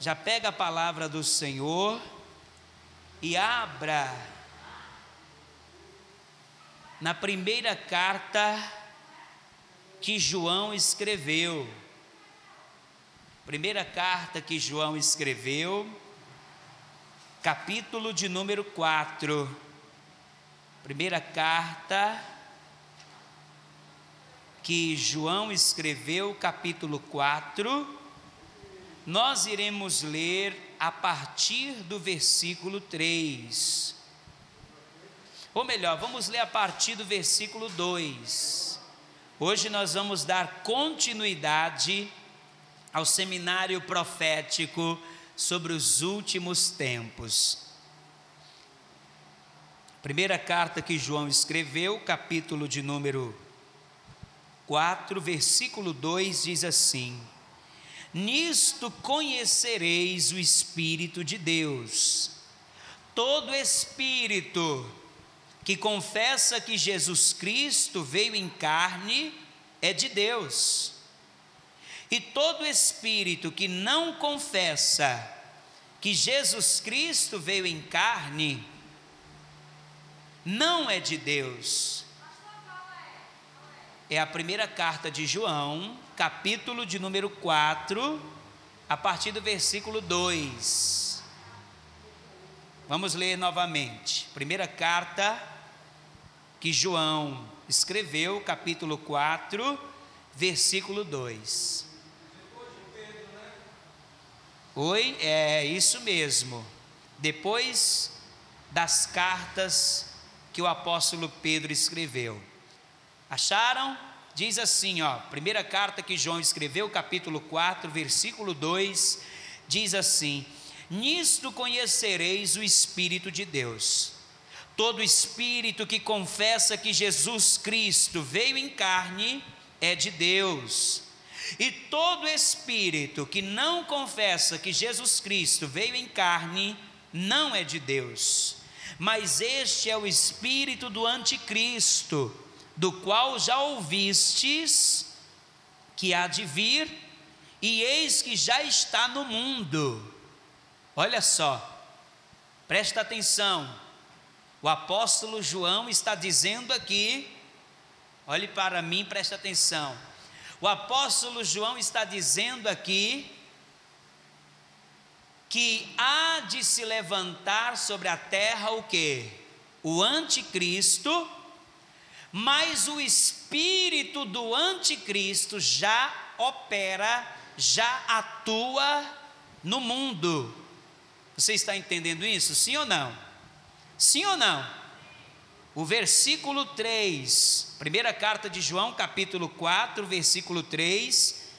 já pega a palavra do Senhor e abra na primeira carta que João escreveu. Primeira carta que João escreveu, capítulo de número 4. Primeira carta que João escreveu, capítulo 4. Nós iremos ler a partir do versículo 3. Ou melhor, vamos ler a partir do versículo 2. Hoje nós vamos dar continuidade ao seminário profético sobre os últimos tempos. Primeira carta que João escreveu, capítulo de número 4, versículo 2 diz assim: Nisto conhecereis o Espírito de Deus. Todo espírito que confessa que Jesus Cristo veio em carne é de Deus. E todo espírito que não confessa que Jesus Cristo veio em carne não é de Deus. É a primeira carta de João, capítulo de número 4, a partir do versículo 2. Vamos ler novamente. Primeira carta que João escreveu, capítulo 4, versículo 2. Oi, é isso mesmo. Depois das cartas que o apóstolo Pedro escreveu. Acharam? Diz assim, ó, primeira carta que João escreveu, capítulo 4, versículo 2, diz assim: Nisto conhecereis o Espírito de Deus. Todo espírito que confessa que Jesus Cristo veio em carne é de Deus. E todo espírito que não confessa que Jesus Cristo veio em carne não é de Deus. Mas este é o espírito do anticristo, do qual já ouvistes que há de vir, e eis que já está no mundo. Olha só, presta atenção o apóstolo João está dizendo aqui, olhe para mim, preste atenção. O apóstolo João está dizendo aqui que há de se levantar sobre a terra o que? O anticristo, mas o espírito do anticristo já opera, já atua no mundo. Você está entendendo isso? Sim ou não? Sim ou não? O versículo 3, primeira carta de João, capítulo 4, versículo 3,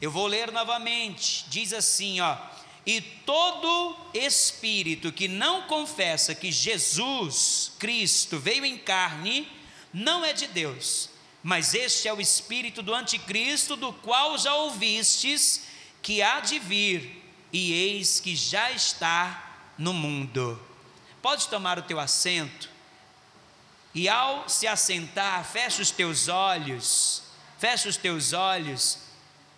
eu vou ler novamente, diz assim, ó: "E todo espírito que não confessa que Jesus Cristo veio em carne, não é de Deus, mas este é o espírito do anticristo, do qual já ouvistes que há de vir, e eis que já está no mundo." Pode tomar o teu assento. E ao se assentar, fecha os teus olhos, fecha os teus olhos,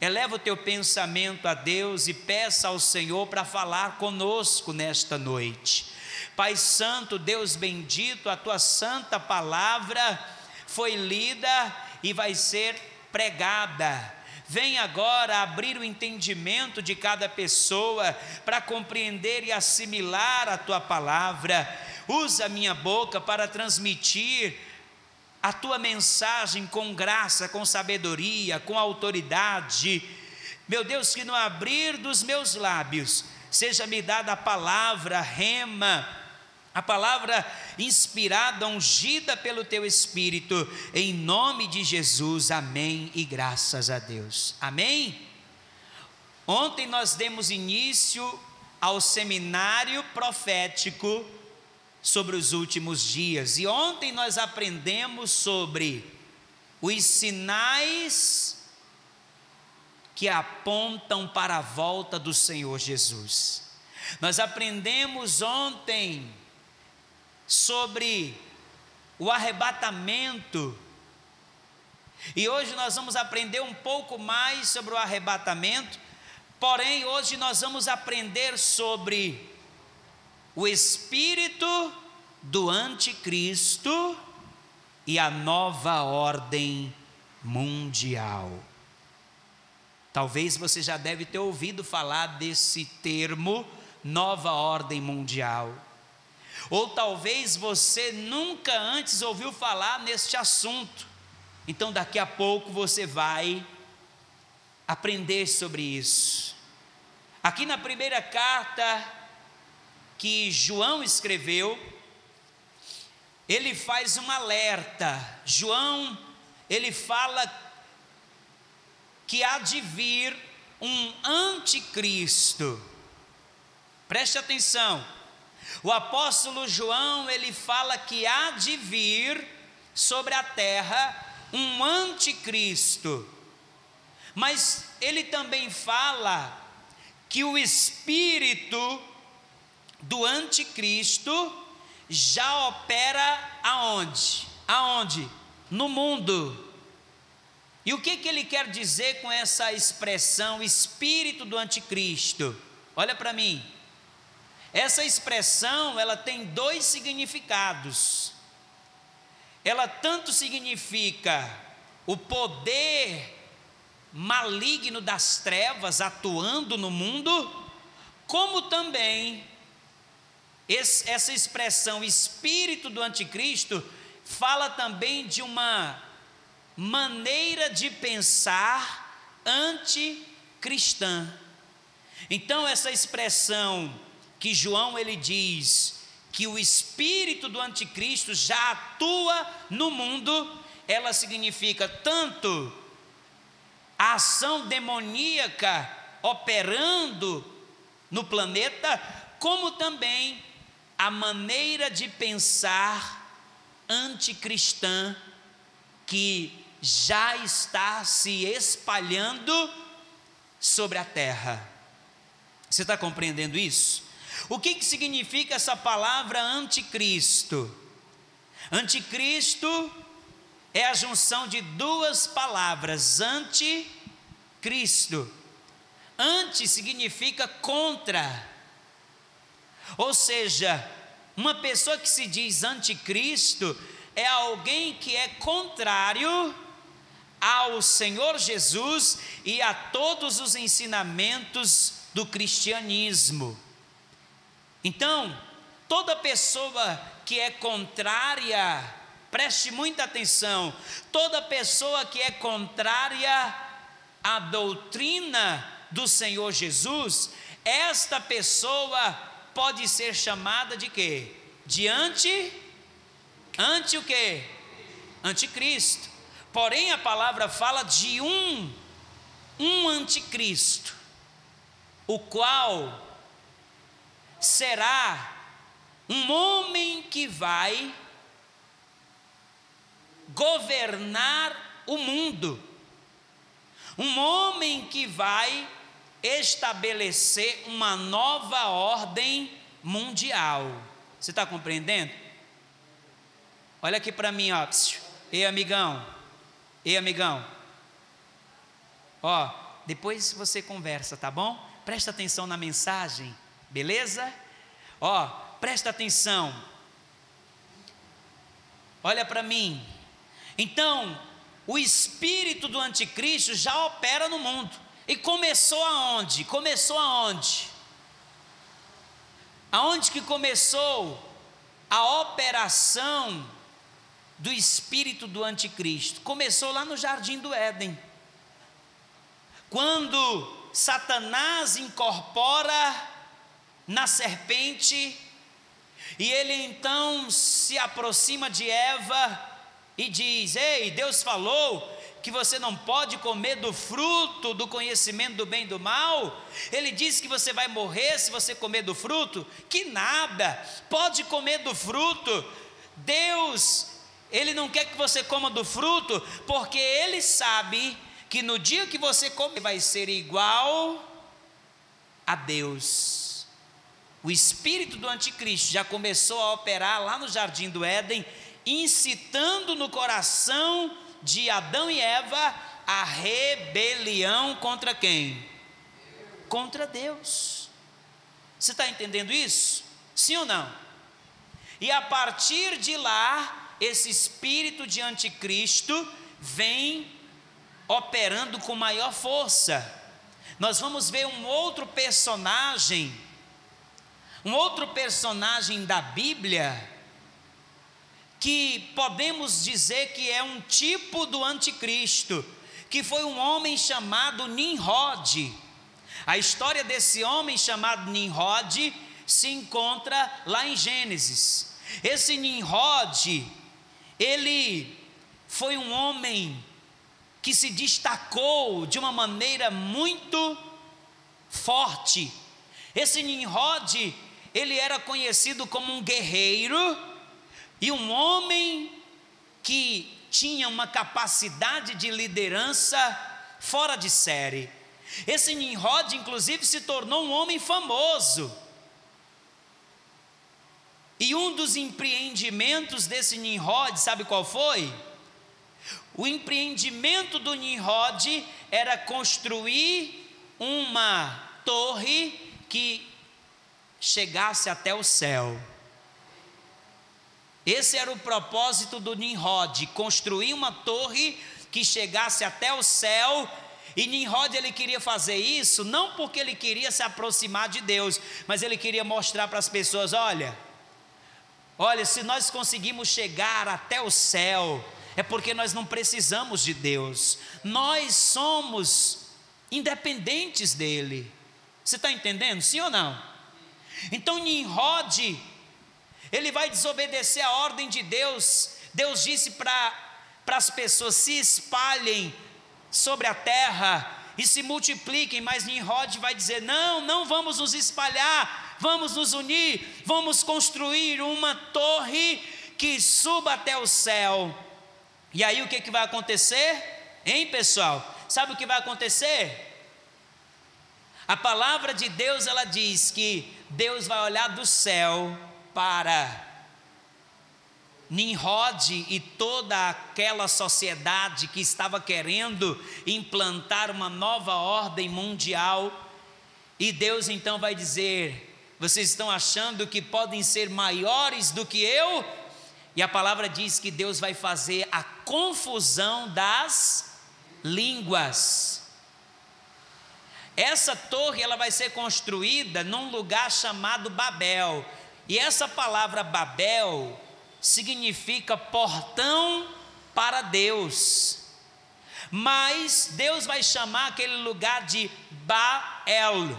eleva o teu pensamento a Deus e peça ao Senhor para falar conosco nesta noite. Pai Santo, Deus bendito, a tua santa palavra foi lida e vai ser pregada Vem agora abrir o entendimento de cada pessoa para compreender e assimilar a tua palavra. Usa a minha boca para transmitir a tua mensagem com graça, com sabedoria, com autoridade. Meu Deus, que no abrir dos meus lábios seja-me dada a palavra rema a palavra inspirada, ungida pelo teu Espírito, em nome de Jesus, amém e graças a Deus, amém? Ontem nós demos início ao seminário profético sobre os últimos dias, e ontem nós aprendemos sobre os sinais que apontam para a volta do Senhor Jesus. Nós aprendemos ontem sobre o arrebatamento. E hoje nós vamos aprender um pouco mais sobre o arrebatamento, Porém, hoje nós vamos aprender sobre o espírito do anticristo e a nova ordem mundial. Talvez você já deve ter ouvido falar desse termo, nova ordem mundial. Ou talvez você nunca antes ouviu falar neste assunto. Então daqui a pouco você vai aprender sobre isso. Aqui na primeira carta que João escreveu, ele faz um alerta. João, ele fala que há de vir um anticristo. Preste atenção. O apóstolo João, ele fala que há de vir sobre a terra um anticristo. Mas ele também fala que o espírito do anticristo já opera aonde? Aonde? No mundo. E o que, que ele quer dizer com essa expressão espírito do anticristo? Olha para mim. Essa expressão, ela tem dois significados. Ela tanto significa o poder maligno das trevas atuando no mundo, como também esse, essa expressão espírito do anticristo fala também de uma maneira de pensar anticristã. Então essa expressão que João ele diz que o espírito do anticristo já atua no mundo, ela significa tanto a ação demoníaca operando no planeta, como também a maneira de pensar anticristã que já está se espalhando sobre a terra. Você está compreendendo isso? O que, que significa essa palavra anticristo? Anticristo é a junção de duas palavras, anticristo. Anti significa contra. Ou seja, uma pessoa que se diz anticristo é alguém que é contrário ao Senhor Jesus e a todos os ensinamentos do cristianismo. Então, toda pessoa que é contrária, preste muita atenção, toda pessoa que é contrária à doutrina do Senhor Jesus, esta pessoa pode ser chamada de quê? De anti, anti o quê? Anticristo. Porém, a palavra fala de um, um anticristo, o qual será um homem que vai governar o mundo, um homem que vai estabelecer uma nova ordem mundial. Você está compreendendo? Olha aqui para mim, ó. Ei, amigão. Ei, amigão. Ó, depois você conversa, tá bom? Presta atenção na mensagem, beleza? Ó, presta atenção. Olha para mim. Então, o espírito do anticristo já opera no mundo. E começou aonde? Começou aonde? Aonde que começou a operação do espírito do anticristo. Começou lá no jardim do Éden. Quando Satanás incorpora na serpente, e ele então se aproxima de Eva e diz: Ei, Deus falou que você não pode comer do fruto do conhecimento do bem e do mal. Ele disse que você vai morrer se você comer do fruto. Que nada, pode comer do fruto. Deus ele não quer que você coma do fruto, porque ele sabe que no dia que você comer vai ser igual a Deus. O espírito do anticristo já começou a operar lá no jardim do Éden, incitando no coração de Adão e Eva a rebelião contra quem? contra Deus. Você está entendendo isso? Sim ou não? E a partir de lá, esse espírito de anticristo vem operando com maior força. Nós vamos ver um outro personagem, um outro personagem da Bíblia, que podemos dizer que é um tipo do anticristo, que foi um homem chamado Nimrod. A história desse homem chamado Nimrod se encontra lá em Gênesis. Esse Nimrod, ele foi um homem que se destacou de uma maneira muito forte. Esse Nimrod, ele era conhecido como um guerreiro e um homem que tinha uma capacidade de liderança fora de série. Esse Nimrod, inclusive, se tornou um homem famoso. E um dos empreendimentos desse Nimrod, sabe qual foi? O empreendimento do Nimrod era construir uma torre que chegasse até o céu. Esse era o propósito do Nimrod, construir uma torre que chegasse até o céu. E Nimrod ele queria fazer isso não porque ele queria se aproximar de Deus, mas ele queria mostrar para as pessoas, olha, olha, se nós conseguimos chegar até o céu, é porque nós não precisamos de Deus. Nós somos independentes dele. Você está entendendo? Sim ou não? Então Nimrod ele vai desobedecer a ordem de Deus. Deus disse para as pessoas: se espalhem sobre a terra e se multipliquem, mas Nimrod vai dizer: não, não vamos nos espalhar, vamos nos unir, vamos construir uma torre que suba até o céu. E aí o que, que vai acontecer? Hein, pessoal? Sabe o que vai acontecer? A palavra de Deus ela diz que Deus vai olhar do céu para Nimrod e toda aquela sociedade que estava querendo implantar uma nova ordem mundial, e Deus então vai dizer: Vocês estão achando que podem ser maiores do que eu? E a palavra diz que Deus vai fazer a confusão das línguas. Essa torre ela vai ser construída num lugar chamado Babel. E essa palavra Babel significa portão para Deus. Mas Deus vai chamar aquele lugar de Bael,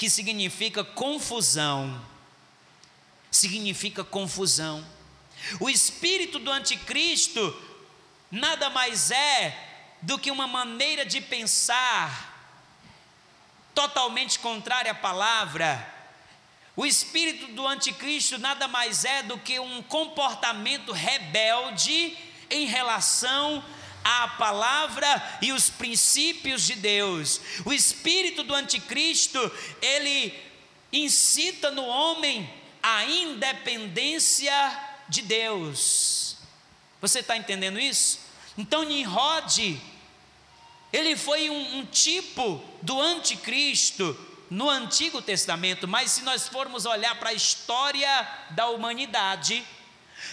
que significa confusão. Significa confusão. O espírito do anticristo nada mais é do que uma maneira de pensar totalmente contrária à palavra o espírito do anticristo nada mais é do que um comportamento rebelde em relação à palavra e os princípios de Deus. O espírito do anticristo, ele incita no homem a independência de Deus. Você está entendendo isso? Então Nimrod, ele foi um, um tipo do anticristo, no Antigo Testamento, mas se nós formos olhar para a história da humanidade,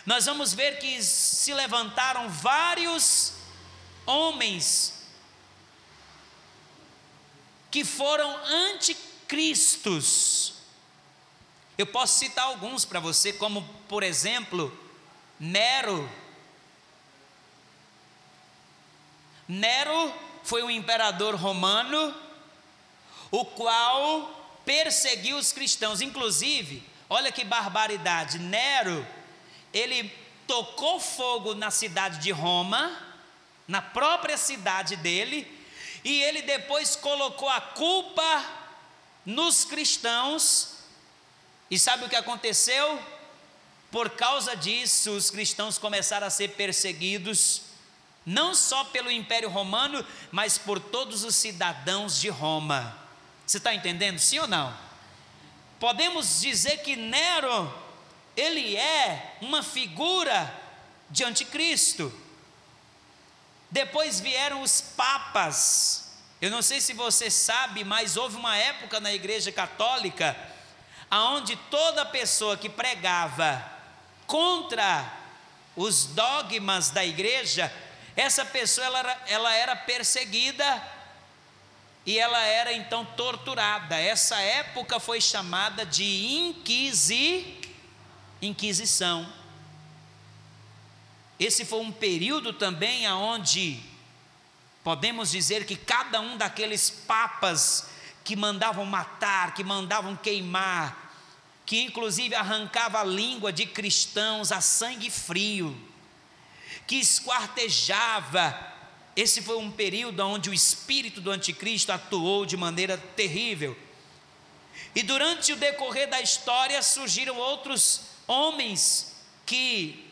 nós vamos ver que se levantaram vários homens que foram anticristos. Eu posso citar alguns para você, como por exemplo, Nero. Nero foi um imperador romano o qual perseguiu os cristãos. Inclusive, olha que barbaridade, Nero, ele tocou fogo na cidade de Roma, na própria cidade dele, e ele depois colocou a culpa nos cristãos. E sabe o que aconteceu? Por causa disso, os cristãos começaram a ser perseguidos, não só pelo Império Romano, mas por todos os cidadãos de Roma. Você está entendendo? Sim ou não? Podemos dizer que Nero, ele é uma figura de anticristo. Depois vieram os papas, Eu não sei se você sabe, mas houve uma época na Igreja Católica aonde toda pessoa que pregava contra os dogmas da igreja, essa pessoa ela era, ela era perseguida e ela era então torturada. Essa época foi chamada de inquisi, Inquisição. Esse foi um período também aonde podemos dizer que cada um daqueles papas que mandavam matar, que mandavam queimar, que inclusive arrancava a língua de cristãos a sangue frio, que esquartejava. Esse foi um período onde o espírito do anticristo atuou de maneira terrível. E durante o decorrer da história surgiram outros homens que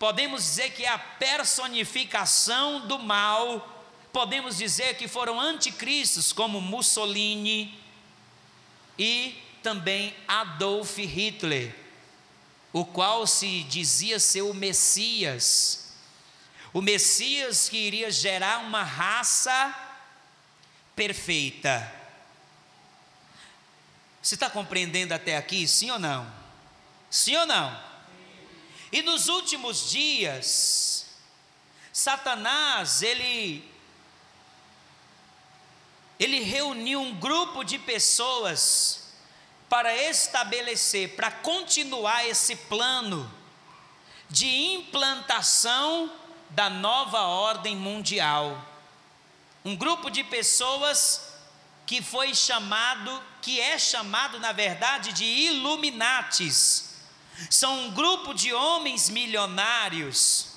podemos dizer que é a personificação do mal, podemos dizer que foram anticristos, como Mussolini e também Adolf Hitler, o qual se dizia ser o Messias, o Messias que iria gerar uma raça perfeita. Você está compreendendo até aqui, sim ou não? Sim ou não? E nos últimos dias, Satanás, ele ele reuniu um grupo de pessoas para estabelecer, para continuar esse plano de implantação da nova ordem mundial. Um grupo de pessoas que foi chamado, que é chamado na verdade de Illuminates. São um grupo de homens milionários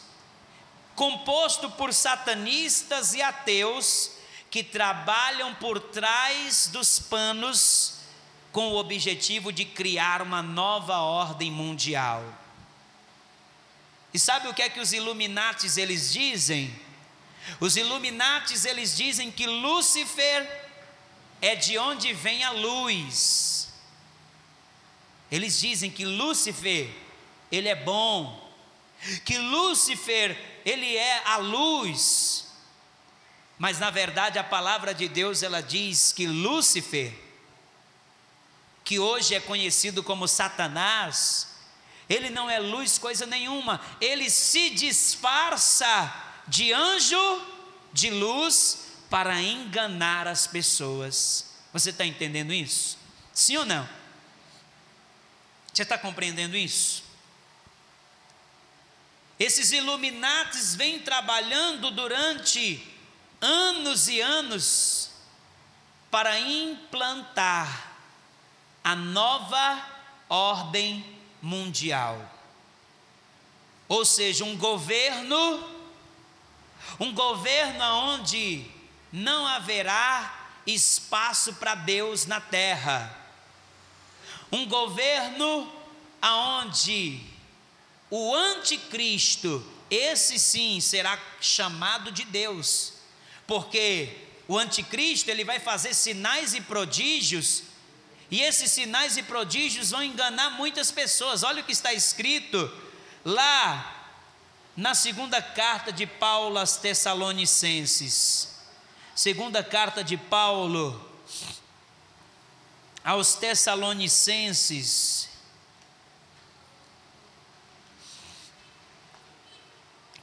composto por satanistas e ateus que trabalham por trás dos panos com o objetivo de criar uma nova ordem mundial. E sabe o que é que os Illuminates eles dizem? Os Illuminates eles dizem que Lúcifer é de onde vem a luz. Eles dizem que Lúcifer ele é bom, que Lúcifer ele é a luz. Mas na verdade a palavra de Deus ela diz que Lúcifer que hoje é conhecido como Satanás, ele não é luz coisa nenhuma, ele se disfarça de anjo de luz para enganar as pessoas. Você está entendendo isso? Sim ou não? Você está compreendendo isso? Esses iluminatis vêm trabalhando durante anos e anos para implantar a nova ordem mundial. Ou seja, um governo, um governo onde não haverá espaço para Deus na terra. Um governo aonde o anticristo, esse sim será chamado de Deus, porque o anticristo ele vai fazer sinais e prodígios e esses sinais e prodígios vão enganar muitas pessoas. Olha o que está escrito lá na segunda carta de Paulo aos Tessalonicenses. Segunda carta de Paulo aos Tessalonicenses.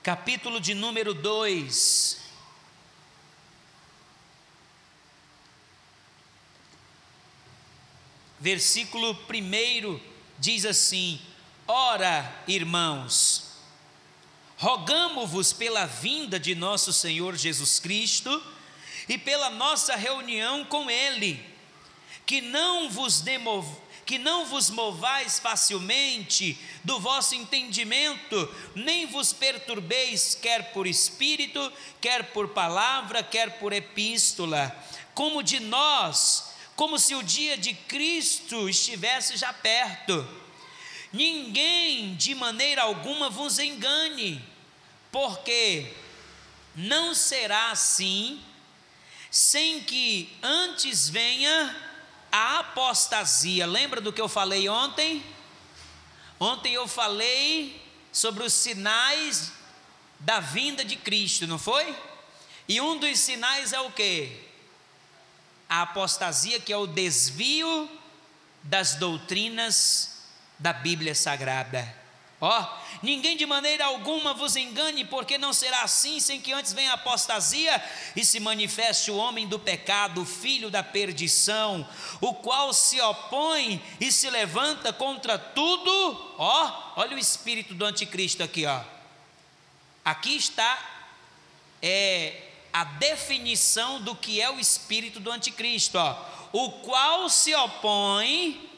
Capítulo de número 2. versículo 1 diz assim: Ora, irmãos, rogamo-vos pela vinda de nosso Senhor Jesus Cristo e pela nossa reunião com Ele, que não vos demov, que não vos movais facilmente do vosso entendimento, nem vos perturbeis, quer por espírito, quer por palavra, quer por epístola, como de nós como se o dia de Cristo estivesse já perto. Ninguém de maneira alguma vos engane, porque não será assim, sem que antes venha a apostasia. Lembra do que eu falei ontem? Ontem eu falei sobre os sinais da vinda de Cristo, não foi? E um dos sinais é o que? a apostasia, que é o desvio das doutrinas da Bíblia Sagrada. Ó, oh, ninguém de maneira alguma vos engane, porque não será assim sem que antes venha a apostasia e se manifeste o homem do pecado, filho da perdição, o qual se opõe e se levanta contra tudo. Ó, oh, olha o espírito do anticristo aqui, ó. Aqui está é, a definição do que é o espírito do anticristo, ó. O qual se opõe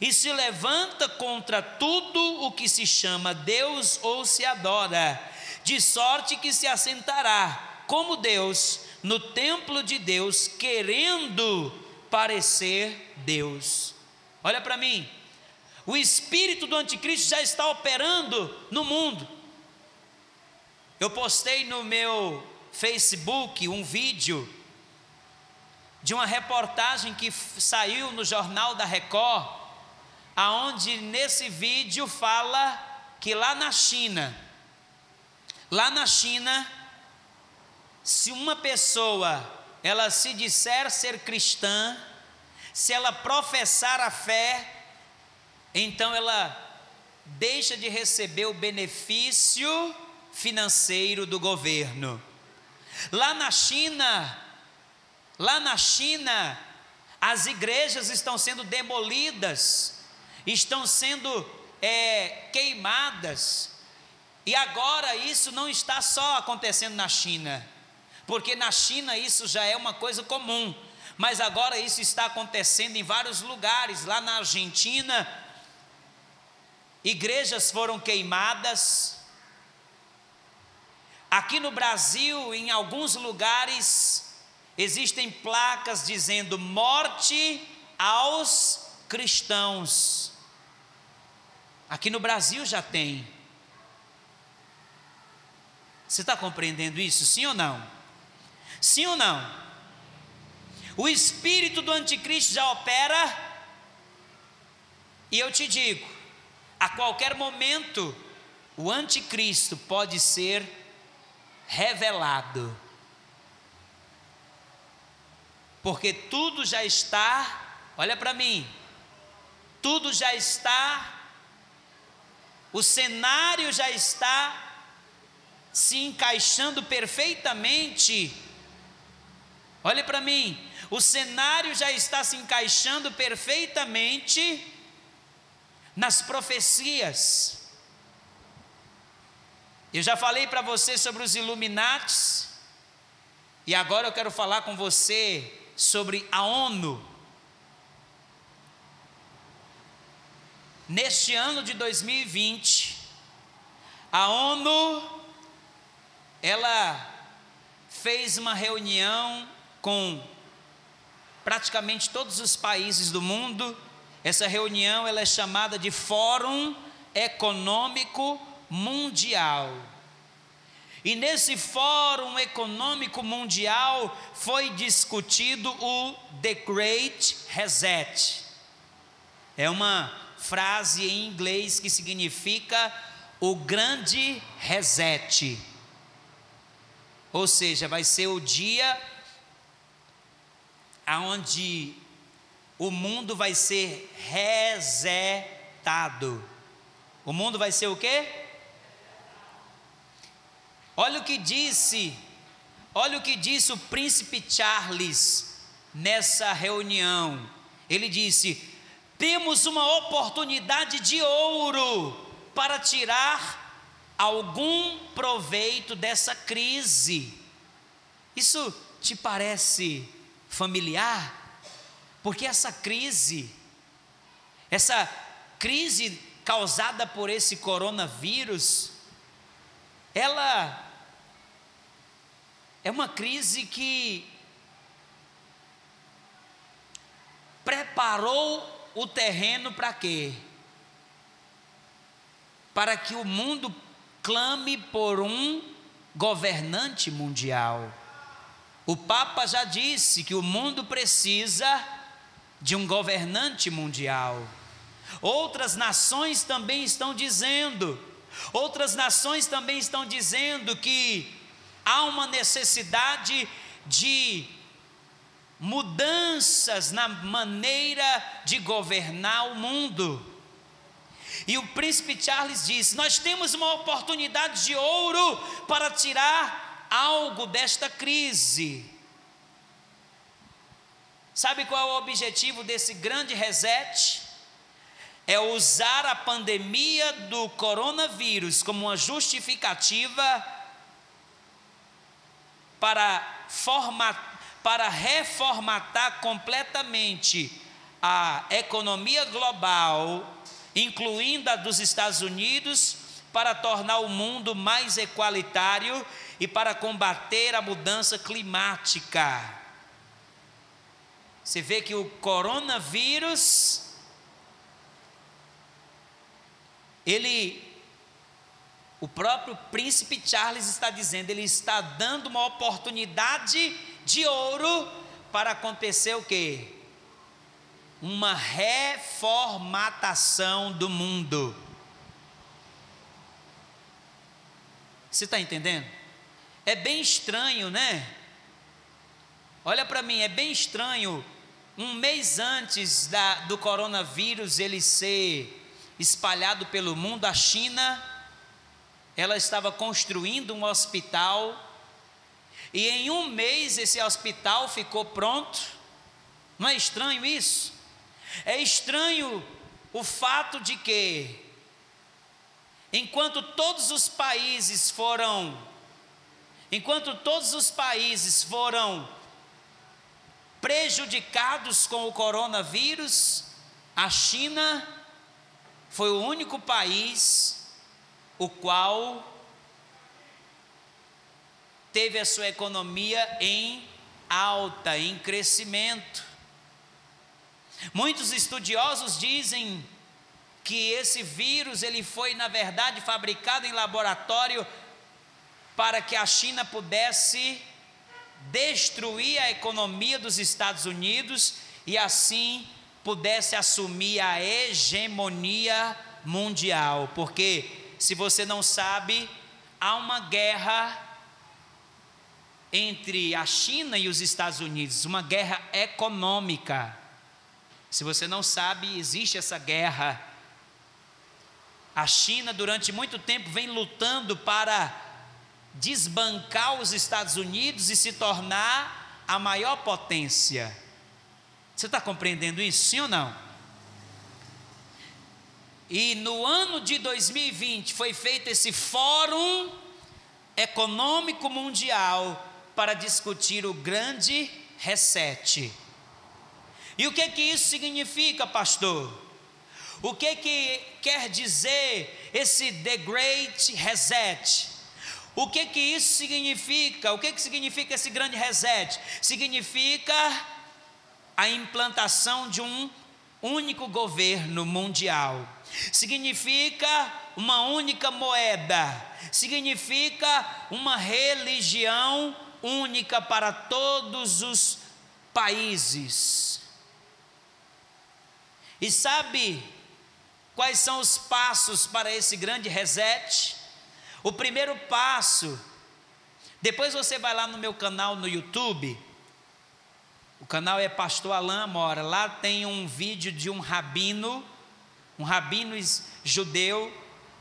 e se levanta contra tudo o que se chama Deus ou se adora, de sorte que se assentará como Deus no templo de Deus, querendo parecer Deus. Olha para mim, o espírito do anticristo já está operando no mundo. Eu postei no meu Facebook um vídeo de uma reportagem que saiu no jornal da Record aonde nesse vídeo fala que lá na China, lá na China, se uma pessoa ela se disser ser cristã, se ela professar a fé, então ela deixa de receber o benefício financeiro do governo. Lá na China, lá na China, as igrejas estão sendo demolidas, estão sendo é, queimadas. E agora isso não está só acontecendo na China, porque na China isso já é uma coisa comum, mas agora isso está acontecendo em vários lugares, lá na Argentina, igrejas foram queimadas. Aqui no Brasil, em alguns lugares, existem placas dizendo morte aos cristãos. Aqui no Brasil já tem. Você está compreendendo isso? Sim ou não? Sim ou não? O espírito do anticristo já opera, e eu te digo, a qualquer momento, o anticristo pode ser revelado, porque tudo já está, olha para mim, tudo já está o cenário já está se encaixando perfeitamente. Olhe para mim, o cenário já está se encaixando perfeitamente nas profecias. Eu já falei para você sobre os Illuminates, e agora eu quero falar com você sobre a ONU. Neste ano de 2020, a ONU ela fez uma reunião com praticamente todos os países do mundo. Essa reunião ela é chamada de Fórum Econômico Mundial. E nesse Fórum Econômico Mundial foi discutido o The Great Reset. É uma frase em inglês que significa o grande reset. Ou seja, vai ser o dia aonde o mundo vai ser resetado. O mundo vai ser o quê? Olha o que disse, olha o que disse o príncipe Charles nessa reunião. Ele disse: temos uma oportunidade de ouro para tirar algum proveito dessa crise. Isso te parece familiar? Porque essa crise, essa crise causada por esse coronavírus, ela é uma crise que preparou o terreno para quê? Para que o mundo clame por um governante mundial. O Papa já disse que o mundo precisa de um governante mundial. Outras nações também estão dizendo, outras nações também estão dizendo que há uma necessidade de mudanças na maneira de governar o mundo. E o príncipe Charles diz: Nós temos uma oportunidade de ouro para tirar algo desta crise. Sabe qual é o objetivo desse grande reset? É usar a pandemia do coronavírus como uma justificativa para, formatar, para reformatar completamente a economia global, incluindo a dos Estados Unidos, para tornar o mundo mais equalitário e para combater a mudança climática. Você vê que o coronavírus, ele, o próprio príncipe Charles está dizendo, ele está dando uma oportunidade de ouro para acontecer o quê? Uma reformatação do mundo. Você está entendendo? É bem estranho, né? Olha para mim, é bem estranho um mês antes da, do coronavírus ele ser espalhado pelo mundo, a China, ela estava construindo um hospital, e em um mês esse hospital ficou pronto. Não é estranho isso? É estranho o fato de que, enquanto todos os países foram, enquanto todos os países foram prejudicados com o coronavírus, a China foi o único país o qual teve a sua economia em alta, em crescimento. Muitos estudiosos dizem que esse vírus ele foi na verdade fabricado em laboratório para que a China pudesse destruir a economia dos Estados Unidos e assim pudesse assumir a hegemonia mundial, porque se você não sabe, há uma guerra entre a China e os Estados Unidos, uma guerra econômica. Se você não sabe, existe essa guerra. A China, durante muito tempo, vem lutando para desbancar os Estados Unidos e se tornar a maior potência. Você está compreendendo isso, sim ou não? E no ano de 2020 foi feito esse Fórum Econômico Mundial para discutir o grande reset. E o que que isso significa, pastor? O que que quer dizer esse The Great Reset? O que que isso significa? O que que significa esse grande reset? Significa a implantação de um único governo mundial. Significa uma única moeda. Significa uma religião única para todos os países. E sabe quais são os passos para esse grande reset? O primeiro passo, depois você vai lá no meu canal no YouTube, o canal é Pastor Alain Mora, lá tem um vídeo de um rabino, um rabino judeu,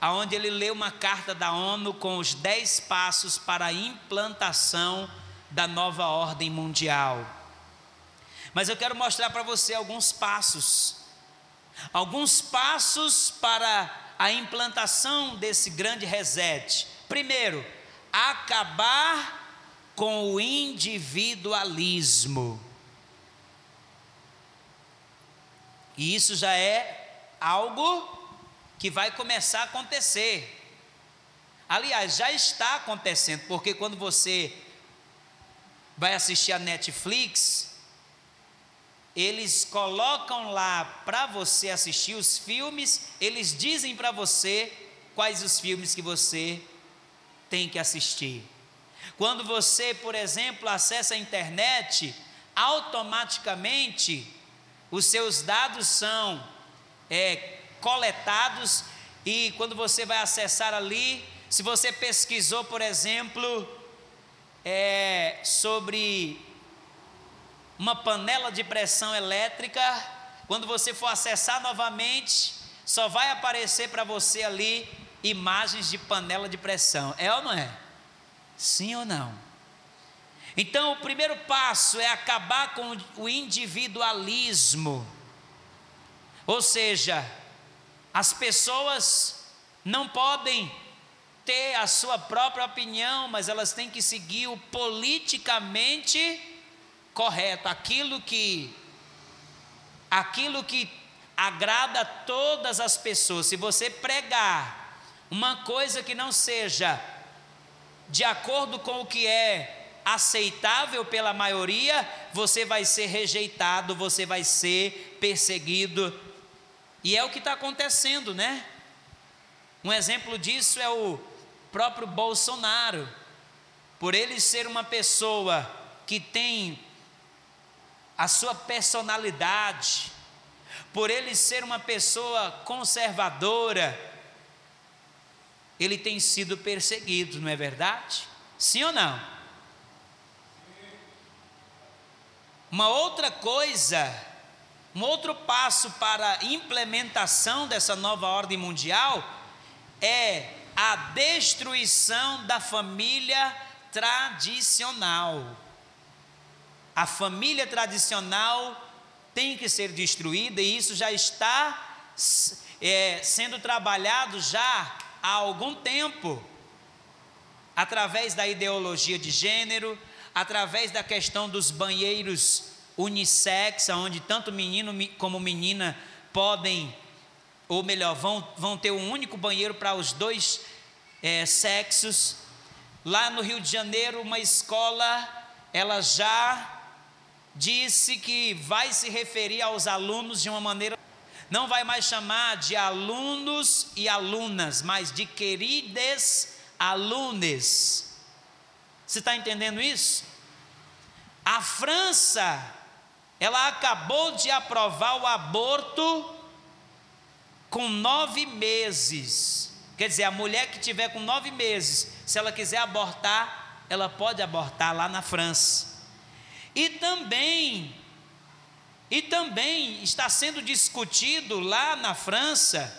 aonde ele lê uma carta da ONU com os dez passos para a implantação da nova ordem mundial. Mas eu quero mostrar para você alguns passos, alguns passos para a implantação desse grande reset. Primeiro, acabar com o individualismo. E isso já é algo que vai começar a acontecer. Aliás, já está acontecendo, porque quando você vai assistir a Netflix, eles colocam lá para você assistir os filmes, eles dizem para você quais os filmes que você tem que assistir. Quando você, por exemplo, acessa a internet, automaticamente os seus dados são é, coletados e quando você vai acessar ali, se você pesquisou, por exemplo, é, sobre uma panela de pressão elétrica, quando você for acessar novamente, só vai aparecer para você ali imagens de panela de pressão. É ou não é? Sim ou não? Então, o primeiro passo é acabar com o individualismo. Ou seja, as pessoas não podem ter a sua própria opinião, mas elas têm que seguir o politicamente correto, aquilo que aquilo que agrada a todas as pessoas. Se você pregar uma coisa que não seja de acordo com o que é aceitável pela maioria, você vai ser rejeitado, você vai ser perseguido. E é o que está acontecendo, né? Um exemplo disso é o próprio Bolsonaro. Por ele ser uma pessoa que tem a sua personalidade, por ele ser uma pessoa conservadora, ele tem sido perseguido, não é verdade? Sim ou não? Uma outra coisa, um outro passo para a implementação dessa nova ordem mundial é a destruição da família tradicional. A família tradicional tem que ser destruída e isso já está é, sendo trabalhado já há algum tempo, através da ideologia de gênero, através da questão dos banheiros unissex, onde tanto menino como menina podem, ou melhor, vão, vão ter um único banheiro para os dois é, sexos. Lá no Rio de Janeiro, uma escola, ela já disse que vai se referir aos alunos de uma maneira, não vai mais chamar de alunos e alunas, mas de queridas alunes. Você está entendendo isso? A França, ela acabou de aprovar o aborto com nove meses. Quer dizer, a mulher que tiver com nove meses, se ela quiser abortar, ela pode abortar lá na França. E também, e também está sendo discutido lá na França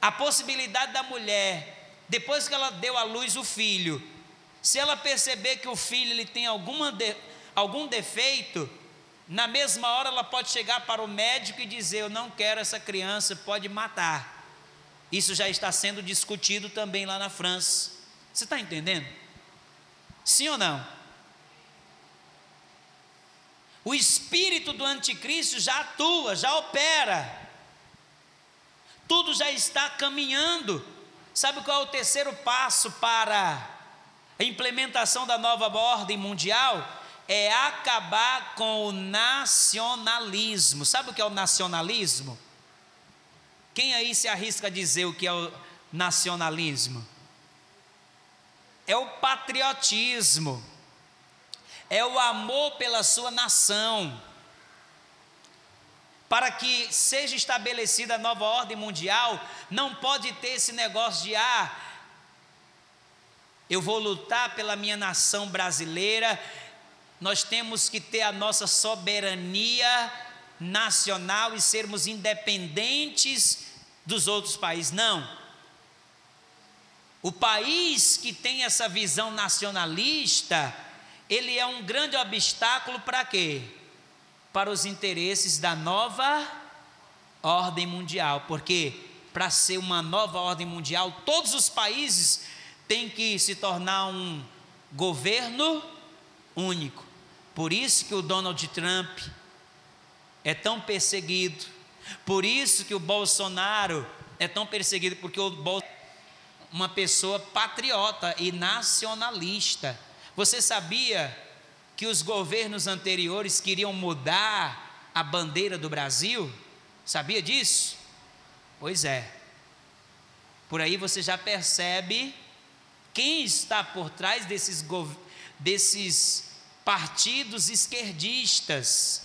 a possibilidade da mulher, depois que ela deu à luz o filho, se ela perceber que o filho ele tem alguma de, algum defeito, na mesma hora ela pode chegar para o médico e dizer: Eu não quero essa criança, pode matar. Isso já está sendo discutido também lá na França. Você está entendendo? Sim ou não? O espírito do anticristo já atua, já opera. Tudo já está caminhando. Sabe qual é o terceiro passo para a implementação da nova ordem mundial? É acabar com o nacionalismo. Sabe o que é o nacionalismo? Quem aí se arrisca a dizer o que é o nacionalismo? É o patriotismo é o amor pela sua nação. Para que seja estabelecida a nova ordem mundial, não pode ter esse negócio de ah, eu vou lutar pela minha nação brasileira, nós temos que ter a nossa soberania nacional e sermos independentes dos outros países. Não. O país que tem essa visão nacionalista, ele é um grande obstáculo para quê? Para os interesses da nova ordem mundial, porque para ser uma nova ordem mundial, todos os países têm que se tornar um governo único. Por isso que o Donald Trump é tão perseguido. Por isso que o Bolsonaro é tão perseguido, porque o Bolsonaro é uma pessoa patriota e nacionalista. Você sabia que os governos anteriores queriam mudar a bandeira do Brasil? Sabia disso? Pois é. Por aí você já percebe quem está por trás desses, desses partidos esquerdistas.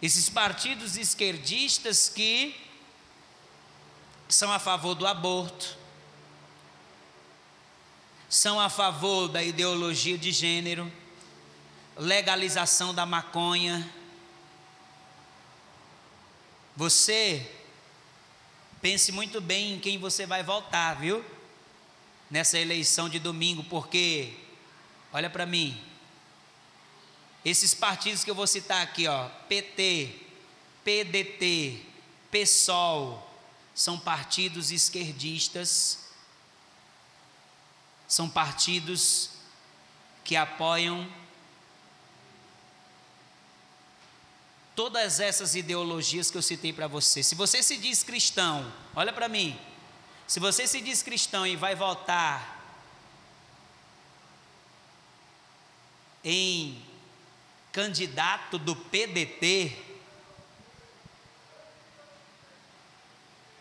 Esses partidos esquerdistas que são a favor do aborto, são a favor da ideologia de gênero. legalização da maconha. Você pense muito bem em quem você vai votar, viu? Nessa eleição de domingo, porque olha para mim. Esses partidos que eu vou citar aqui, ó, PT, PDT, PSOL, são partidos esquerdistas, são partidos que apoiam todas essas ideologias que eu citei para você. Se você se diz cristão, olha para mim. Se você se diz cristão e vai votar em candidato do PDT,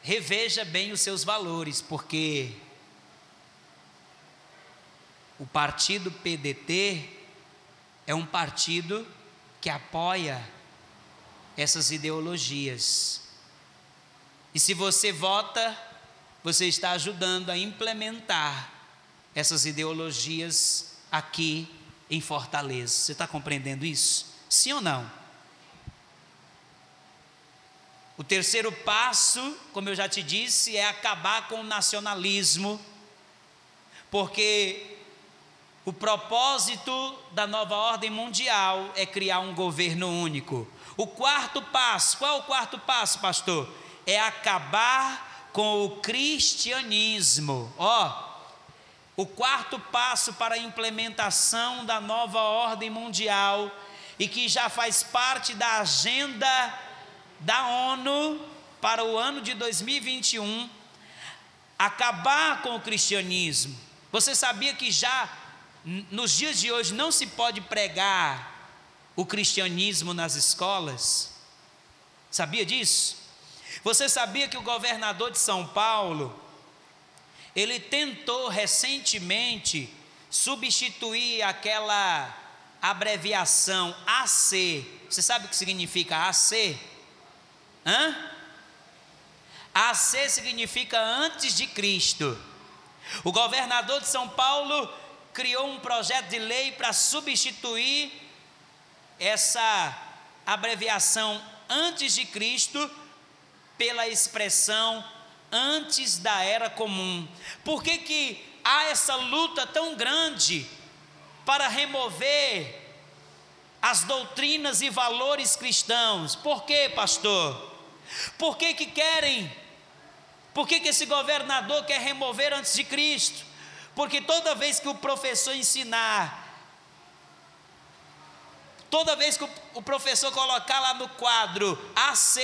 reveja bem os seus valores, porque o partido PDT é um partido que apoia essas ideologias. E se você vota, você está ajudando a implementar essas ideologias aqui em Fortaleza. Você está compreendendo isso? Sim ou não? O terceiro passo, como eu já te disse, é acabar com o nacionalismo, porque o propósito da nova ordem mundial é criar um governo único. O quarto passo, qual é o quarto passo, pastor? É acabar com o cristianismo. Ó, o quarto passo para a implementação da nova ordem mundial e que já faz parte da agenda da ONU para o ano de 2021, acabar com o cristianismo. Você sabia que já nos dias de hoje não se pode pregar o cristianismo nas escolas? Sabia disso? Você sabia que o governador de São Paulo ele tentou recentemente substituir aquela abreviação AC. Você sabe o que significa AC? Hã? AC significa antes de Cristo. O governador de São Paulo criou um projeto de lei para substituir essa abreviação antes de Cristo pela expressão antes da era comum. Por que, que há essa luta tão grande para remover as doutrinas e valores cristãos? Por que, pastor? Por que, que querem? Por que, que esse governador quer remover antes de Cristo? Porque toda vez que o professor ensinar Toda vez que o professor colocar lá no quadro AC,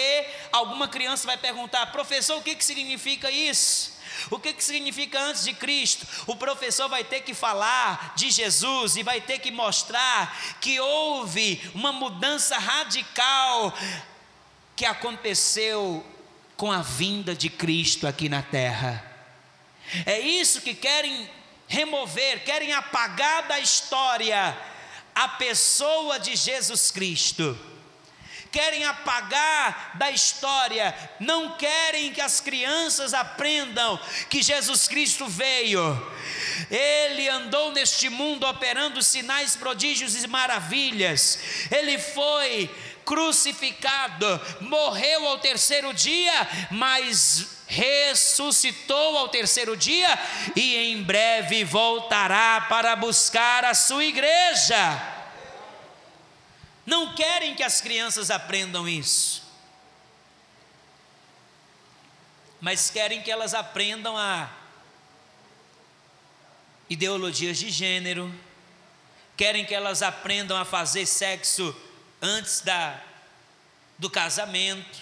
alguma criança vai perguntar: professor, o que, que significa isso? O que, que significa antes de Cristo? O professor vai ter que falar de Jesus e vai ter que mostrar que houve uma mudança radical que aconteceu com a vinda de Cristo aqui na terra. É isso que querem remover, querem apagar da história a pessoa de Jesus Cristo. Querem apagar da história, não querem que as crianças aprendam que Jesus Cristo veio. Ele andou neste mundo operando sinais, prodígios e maravilhas. Ele foi crucificado, morreu ao terceiro dia, mas ressuscitou ao terceiro dia e em breve voltará para buscar a sua igreja. Não querem que as crianças aprendam isso, mas querem que elas aprendam a ideologias de gênero, querem que elas aprendam a fazer sexo antes da, do casamento,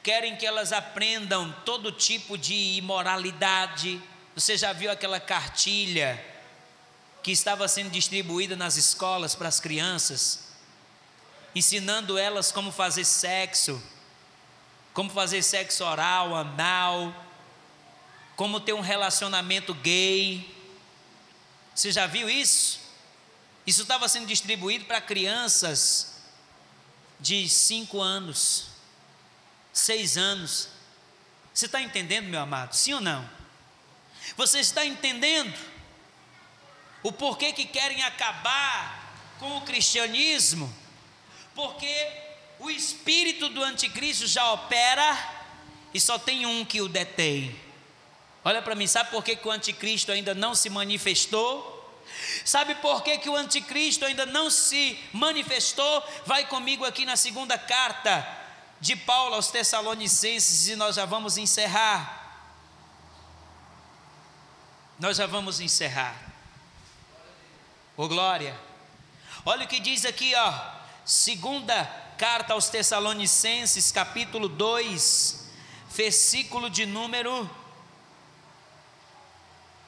querem que elas aprendam todo tipo de imoralidade. Você já viu aquela cartilha que estava sendo distribuída nas escolas para as crianças, ensinando elas como fazer sexo, como fazer sexo oral, anal, como ter um relacionamento gay. Você já viu isso? Isso estava sendo distribuído para crianças de 5 anos seis anos. Você está entendendo, meu amado? Sim ou não? Você está entendendo o porquê que querem acabar com o cristianismo, porque o espírito do anticristo já opera e só tem um que o detém. Olha para mim, sabe por que, que o anticristo ainda não se manifestou? Sabe por que, que o anticristo ainda não se manifestou? Vai comigo aqui na segunda carta de Paulo aos Tessalonicenses e nós já vamos encerrar. Nós já vamos encerrar. Ô glória. Olha o que diz aqui, ó. Segunda carta aos Tessalonicenses, capítulo 2, versículo de número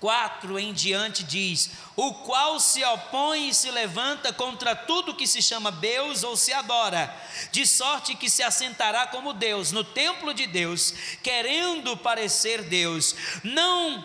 4 em diante diz: O qual se opõe e se levanta contra tudo que se chama Deus ou se adora, de sorte que se assentará como Deus no templo de Deus, querendo parecer Deus. Não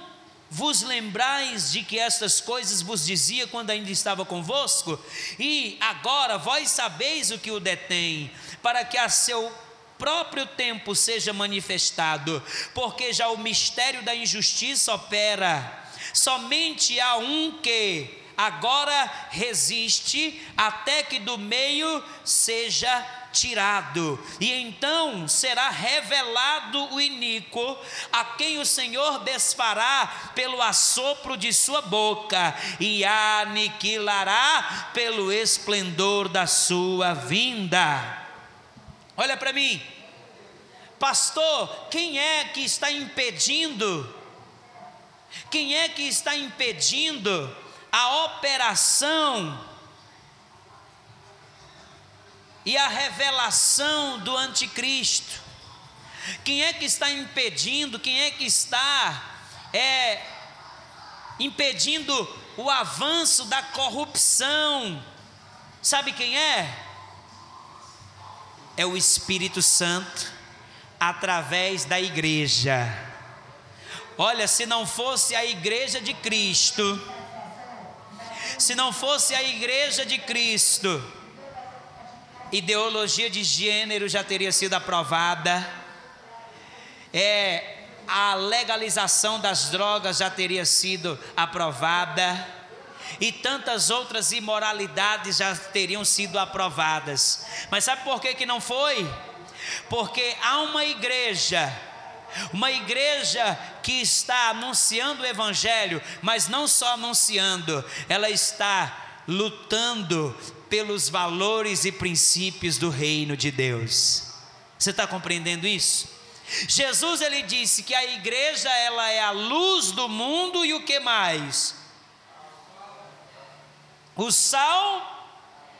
vos lembrais de que estas coisas vos dizia quando ainda estava convosco? E agora vós sabeis o que o detém, para que a seu próprio tempo seja manifestado, porque já o mistério da injustiça opera Somente há um que agora resiste até que do meio seja tirado, e então será revelado o iníquo, a quem o Senhor desfará pelo assopro de sua boca e aniquilará pelo esplendor da sua vinda. Olha para mim, pastor, quem é que está impedindo quem é que está impedindo a operação e a revelação do anticristo? Quem é que está impedindo? Quem é que está é, impedindo o avanço da corrupção? Sabe quem é? É o Espírito Santo através da igreja. Olha, se não fosse a igreja de Cristo, se não fosse a igreja de Cristo, ideologia de gênero já teria sido aprovada, é, a legalização das drogas já teria sido aprovada, e tantas outras imoralidades já teriam sido aprovadas. Mas sabe por que, que não foi? Porque há uma igreja uma igreja que está anunciando o Evangelho, mas não só anunciando, ela está lutando pelos valores e princípios do reino de Deus. Você está compreendendo isso? Jesus ele disse que a igreja ela é a luz do mundo e o que mais? O sal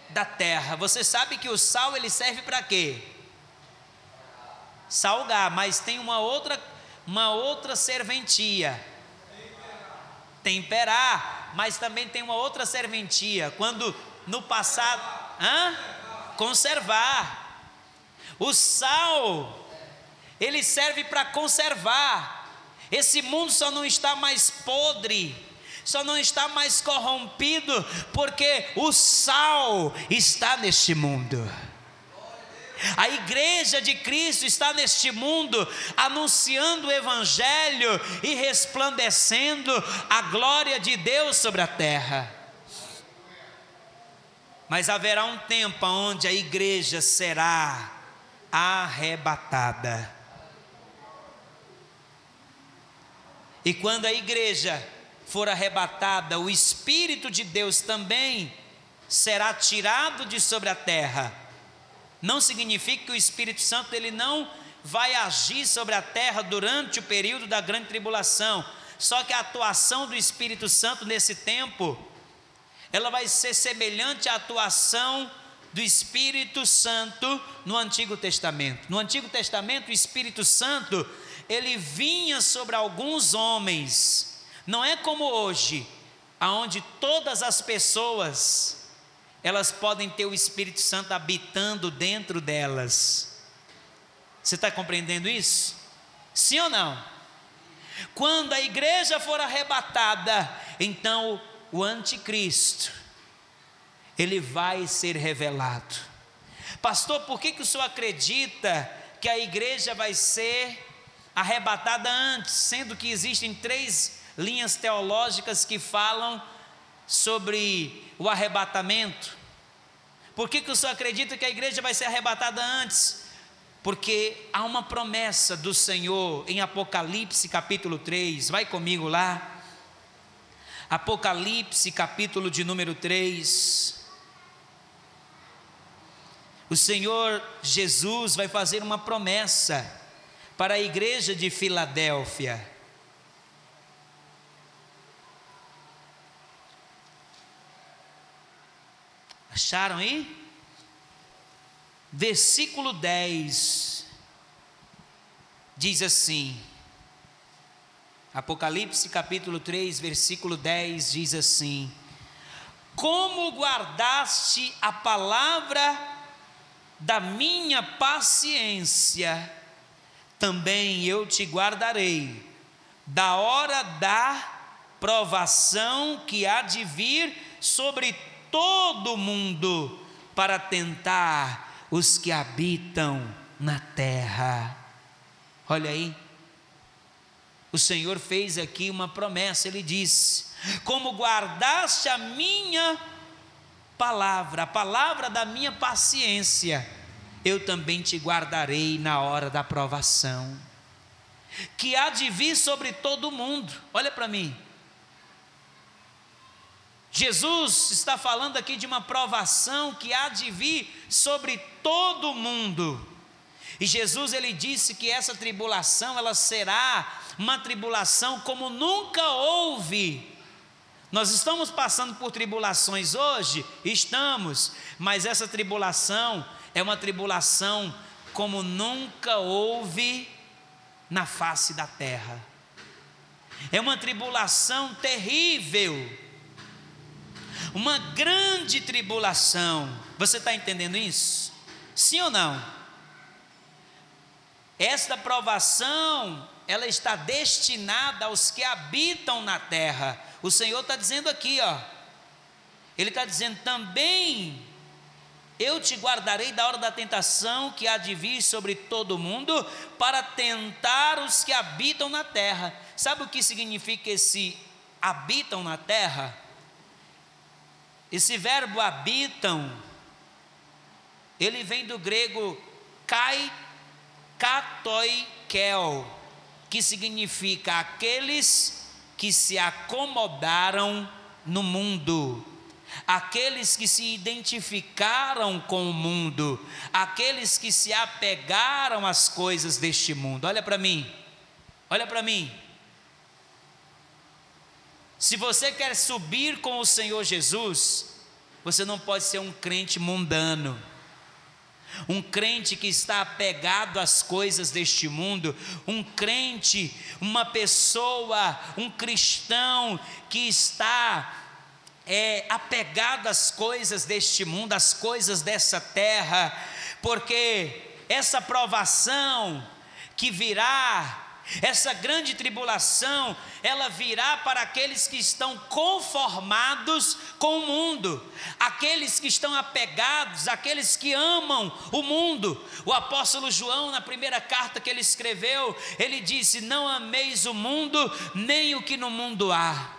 da terra. Você sabe que o sal ele serve para quê? Salgar, mas tem uma outra, uma outra serventia. Temperar, mas também tem uma outra serventia. Quando no passado, hã? conservar. O sal, ele serve para conservar. Esse mundo só não está mais podre, só não está mais corrompido, porque o sal está neste mundo. A igreja de Cristo está neste mundo anunciando o Evangelho e resplandecendo a glória de Deus sobre a terra. Mas haverá um tempo onde a igreja será arrebatada. E quando a igreja for arrebatada, o Espírito de Deus também será tirado de sobre a terra não significa que o Espírito Santo ele não vai agir sobre a terra durante o período da grande tribulação. Só que a atuação do Espírito Santo nesse tempo, ela vai ser semelhante à atuação do Espírito Santo no Antigo Testamento. No Antigo Testamento, o Espírito Santo, ele vinha sobre alguns homens. Não é como hoje, aonde todas as pessoas elas podem ter o Espírito Santo habitando dentro delas. Você está compreendendo isso? Sim ou não? Quando a igreja for arrebatada, então o anticristo, ele vai ser revelado. Pastor, por que, que o senhor acredita que a igreja vai ser arrebatada antes, sendo que existem três linhas teológicas que falam sobre o arrebatamento? Por que, que o senhor acredita que a igreja vai ser arrebatada antes? Porque há uma promessa do Senhor em Apocalipse capítulo 3, vai comigo lá. Apocalipse capítulo de número 3. O Senhor Jesus vai fazer uma promessa para a igreja de Filadélfia. Acharam aí? Versículo 10 diz assim: Apocalipse capítulo 3, versículo 10 diz assim: Como guardaste a palavra da minha paciência, também eu te guardarei, da hora da provação que há de vir sobre todo mundo, para tentar os que habitam na terra. Olha aí, o Senhor fez aqui uma promessa, Ele disse: Como guardaste a minha palavra, a palavra da minha paciência, eu também te guardarei na hora da provação, que há de vir sobre todo mundo. Olha para mim. Jesus está falando aqui de uma provação que há de vir sobre todo o mundo. E Jesus ele disse que essa tribulação ela será uma tribulação como nunca houve nós estamos passando por tribulações hoje? Estamos, mas essa tribulação é uma tribulação como nunca houve na face da terra. É uma tribulação terrível, uma grande tribulação. Você está entendendo isso? Sim ou não? Esta provação, ela está destinada aos que habitam na terra o Senhor está dizendo aqui, ó. Ele está dizendo também: Eu te guardarei da hora da tentação que há de vir sobre todo mundo, para tentar os que habitam na terra. Sabe o que significa esse habitam na terra? Esse verbo habitam, ele vem do grego kai katoikel, que significa aqueles que se acomodaram no mundo, aqueles que se identificaram com o mundo, aqueles que se apegaram às coisas deste mundo. Olha para mim, olha para mim. Se você quer subir com o Senhor Jesus, você não pode ser um crente mundano. Um crente que está apegado às coisas deste mundo, um crente, uma pessoa, um cristão que está é, apegado às coisas deste mundo, às coisas dessa terra, porque essa provação que virá, essa grande tribulação, ela virá para aqueles que estão conformados com o mundo, aqueles que estão apegados, aqueles que amam o mundo. O apóstolo João, na primeira carta que ele escreveu, ele disse: Não ameis o mundo, nem o que no mundo há.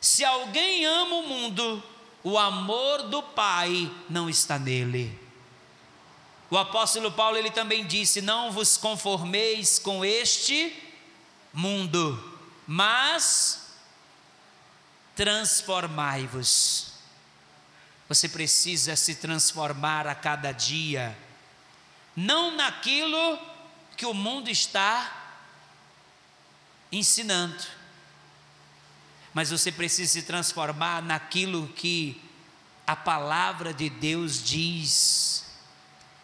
Se alguém ama o mundo, o amor do Pai não está nele. O apóstolo Paulo ele também disse: Não vos conformeis com este mundo, mas transformai-vos. Você precisa se transformar a cada dia, não naquilo que o mundo está ensinando, mas você precisa se transformar naquilo que a palavra de Deus diz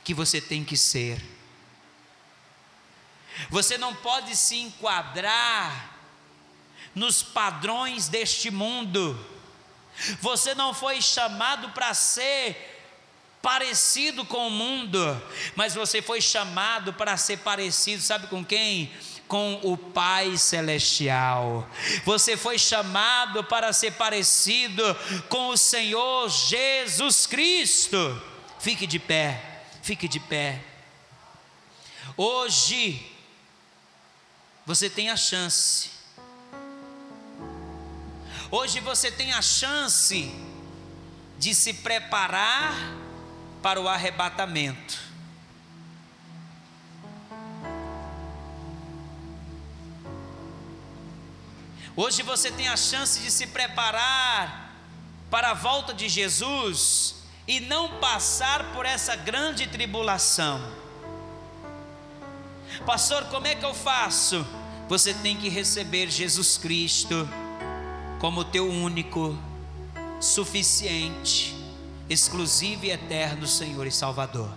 que você tem que ser. Você não pode se enquadrar nos padrões deste mundo. Você não foi chamado para ser parecido com o mundo, mas você foi chamado para ser parecido, sabe com quem? Com o Pai Celestial. Você foi chamado para ser parecido com o Senhor Jesus Cristo. Fique de pé. Fique de pé. Hoje, você tem a chance. Hoje você tem a chance de se preparar para o arrebatamento. Hoje você tem a chance de se preparar para a volta de Jesus e não passar por essa grande tribulação. Pastor, como é que eu faço? Você tem que receber Jesus Cristo como teu único, suficiente, exclusivo e eterno Senhor e Salvador.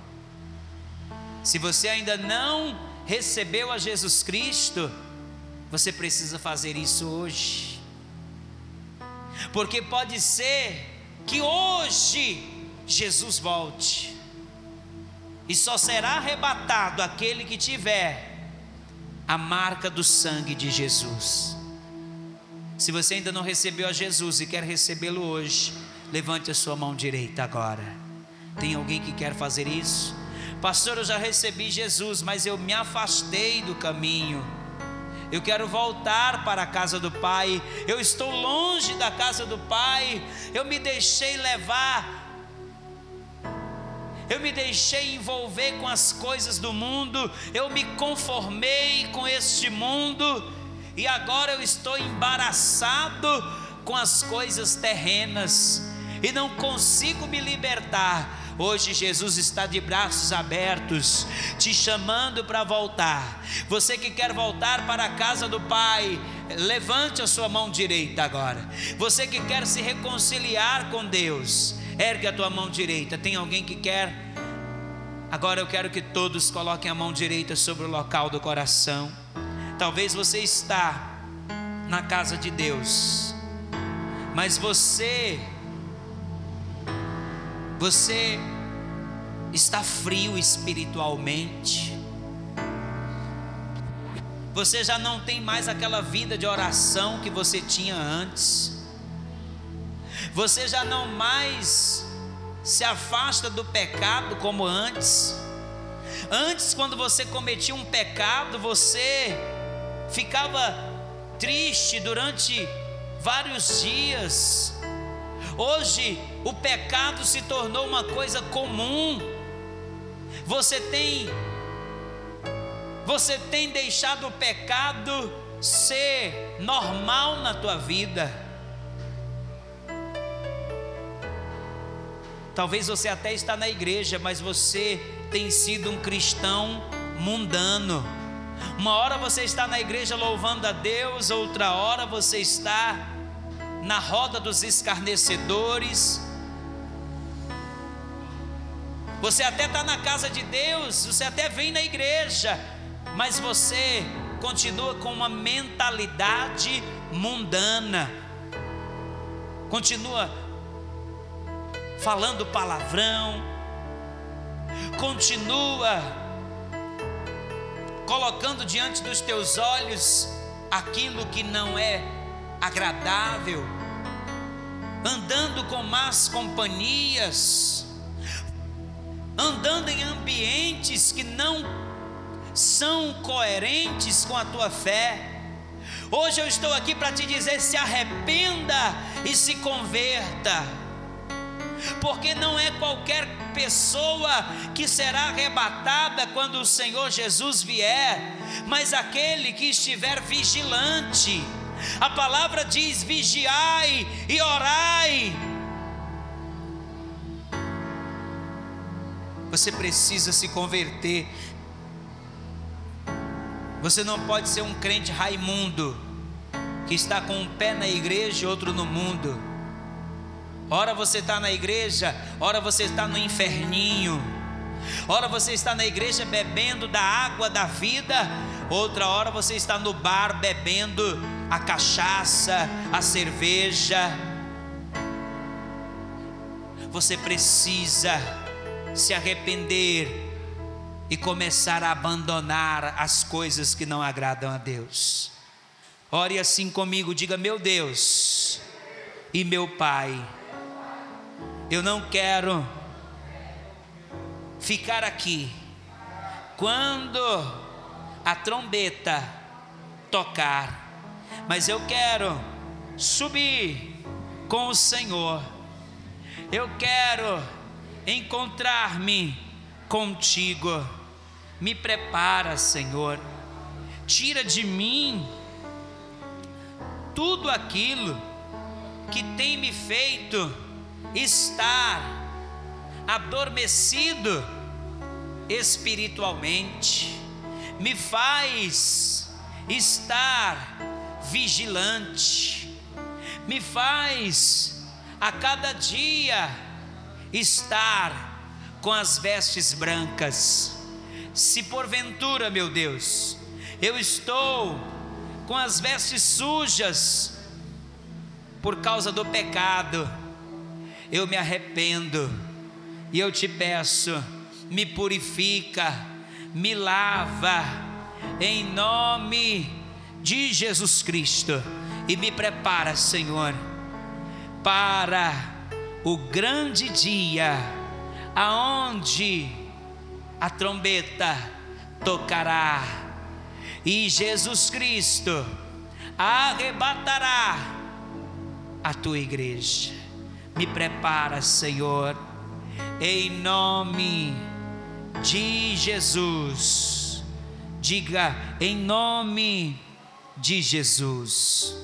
Se você ainda não recebeu a Jesus Cristo, você precisa fazer isso hoje. Porque pode ser que hoje Jesus volte. E só será arrebatado aquele que tiver a marca do sangue de Jesus. Se você ainda não recebeu a Jesus e quer recebê-lo hoje, levante a sua mão direita agora. Tem alguém que quer fazer isso? Pastor, eu já recebi Jesus, mas eu me afastei do caminho. Eu quero voltar para a casa do Pai. Eu estou longe da casa do Pai. Eu me deixei levar eu me deixei envolver com as coisas do mundo, eu me conformei com este mundo, e agora eu estou embaraçado com as coisas terrenas, e não consigo me libertar. Hoje Jesus está de braços abertos, te chamando para voltar. Você que quer voltar para a casa do Pai, levante a sua mão direita agora. Você que quer se reconciliar com Deus, Ergue a tua mão direita. Tem alguém que quer? Agora eu quero que todos coloquem a mão direita sobre o local do coração. Talvez você está na casa de Deus, mas você você está frio espiritualmente. Você já não tem mais aquela vida de oração que você tinha antes você já não mais se afasta do pecado como antes. Antes, quando você cometia um pecado, você ficava triste durante vários dias. Hoje, o pecado se tornou uma coisa comum. Você tem você tem deixado o pecado ser normal na tua vida. Talvez você até está na igreja, mas você tem sido um cristão mundano. Uma hora você está na igreja louvando a Deus, outra hora você está na roda dos escarnecedores. Você até está na casa de Deus, você até vem na igreja, mas você continua com uma mentalidade mundana, continua falando palavrão, continua colocando diante dos teus olhos aquilo que não é agradável, andando com más companhias, andando em ambientes que não são coerentes com a tua fé. Hoje eu estou aqui para te dizer: se arrependa e se converta porque não é qualquer pessoa que será arrebatada quando o Senhor Jesus vier, mas aquele que estiver vigilante. A palavra diz: vigiai e orai. Você precisa se converter. Você não pode ser um crente Raimundo, que está com um pé na igreja e outro no mundo. Ora você está na igreja, ora você está no inferninho. Ora você está na igreja bebendo da água da vida, outra hora você está no bar bebendo a cachaça, a cerveja. Você precisa se arrepender e começar a abandonar as coisas que não agradam a Deus. Ore assim comigo, diga: Meu Deus e meu Pai eu não quero ficar aqui quando a trombeta tocar, mas eu quero subir com o Senhor. Eu quero encontrar-me contigo. Me prepara, Senhor. Tira de mim tudo aquilo que tem me feito estar adormecido espiritualmente. Me faz estar vigilante. Me faz a cada dia estar com as vestes brancas. Se porventura, meu Deus, eu estou com as vestes sujas por causa do pecado, eu me arrependo. E eu te peço, me purifica, me lava, em nome de Jesus Cristo, e me prepara, Senhor, para o grande dia, aonde a trombeta tocará. E Jesus Cristo arrebatará a tua igreja. Me prepara, Senhor, em nome de Jesus. Diga em nome de Jesus.